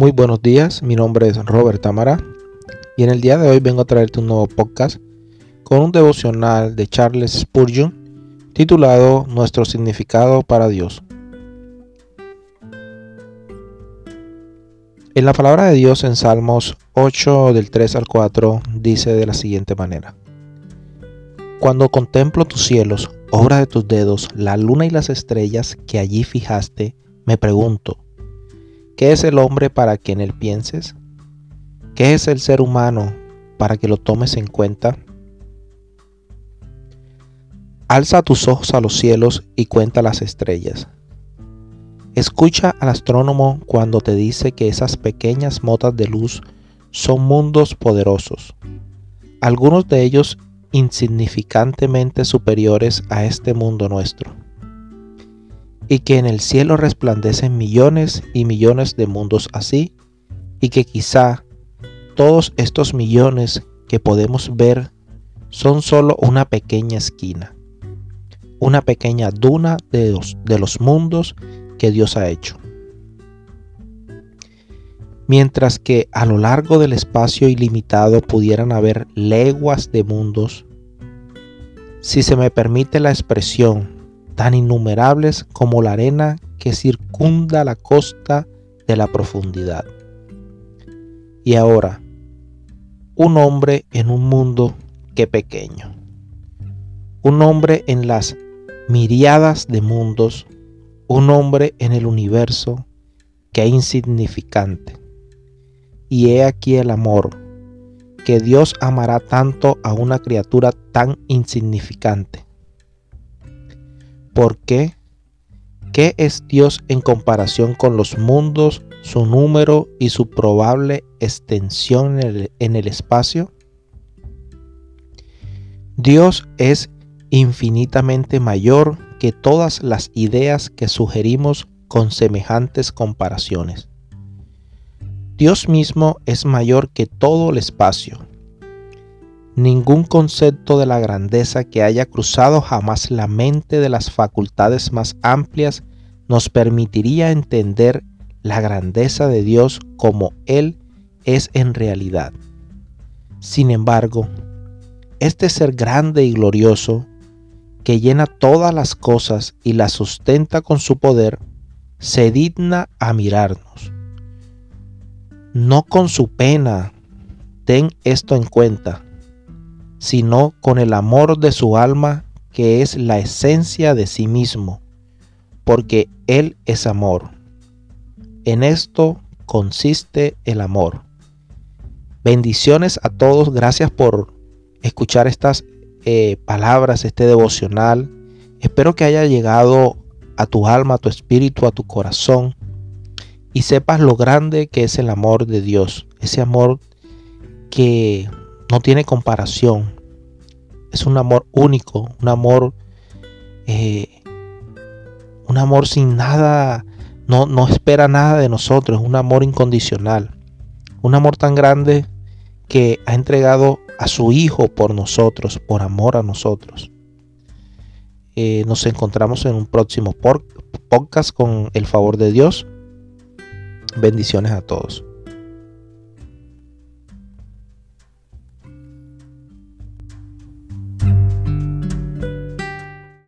Muy buenos días, mi nombre es Robert Tamara y en el día de hoy vengo a traerte un nuevo podcast con un devocional de Charles Spurgeon titulado Nuestro significado para Dios. En la palabra de Dios en Salmos 8 del 3 al 4 dice de la siguiente manera. Cuando contemplo tus cielos, obra de tus dedos, la luna y las estrellas que allí fijaste, me pregunto, ¿qué es el hombre para que en él pienses? ¿Qué es el ser humano para que lo tomes en cuenta? Alza tus ojos a los cielos y cuenta las estrellas Escucha al astrónomo cuando te dice que esas pequeñas motas de luz son mundos poderosos, algunos de ellos insignificantemente superiores a este mundo nuestro, y que en el cielo resplandecen millones y millones de mundos así, y que quizá todos estos millones que podemos ver son solo una pequeña esquina, una pequeña duna de los, de los mundos que Dios ha hecho. Mientras que a lo largo del espacio ilimitado pudieran haber leguas de mundos, si se me permite la expresión, tan innumerables como la arena que circunda la costa de la profundidad. Y ahora, un hombre en un mundo que pequeño. Un hombre en las miriadas de mundos un hombre en el universo que insignificante. Y he aquí el amor, que Dios amará tanto a una criatura tan insignificante. ¿Por qué? ¿Qué es Dios en comparación con los mundos, su número y su probable extensión en el, en el espacio? Dios es infinitamente mayor que todas las ideas que sugerimos con semejantes comparaciones. Dios mismo es mayor que todo el espacio. Ningún concepto de la grandeza que haya cruzado jamás la mente de las facultades más amplias nos permitiría entender la grandeza de Dios como Él es en realidad. Sin embargo, este ser grande y glorioso que llena todas las cosas y las sustenta con su poder, se digna a mirarnos. No con su pena, ten esto en cuenta, sino con el amor de su alma que es la esencia de sí mismo, porque Él es amor. En esto consiste el amor. Bendiciones a todos, gracias por escuchar estas eh, palabras, este devocional. Espero que haya llegado a tu alma, a tu espíritu, a tu corazón y sepas lo grande que es el amor de Dios. Ese amor que no tiene comparación. Es un amor único, un amor, eh, un amor sin nada, no, no espera nada de nosotros, un amor incondicional. Un amor tan grande que ha entregado a su Hijo por nosotros, por amor a nosotros. Eh, nos encontramos en un próximo podcast con el favor de Dios. Bendiciones a todos.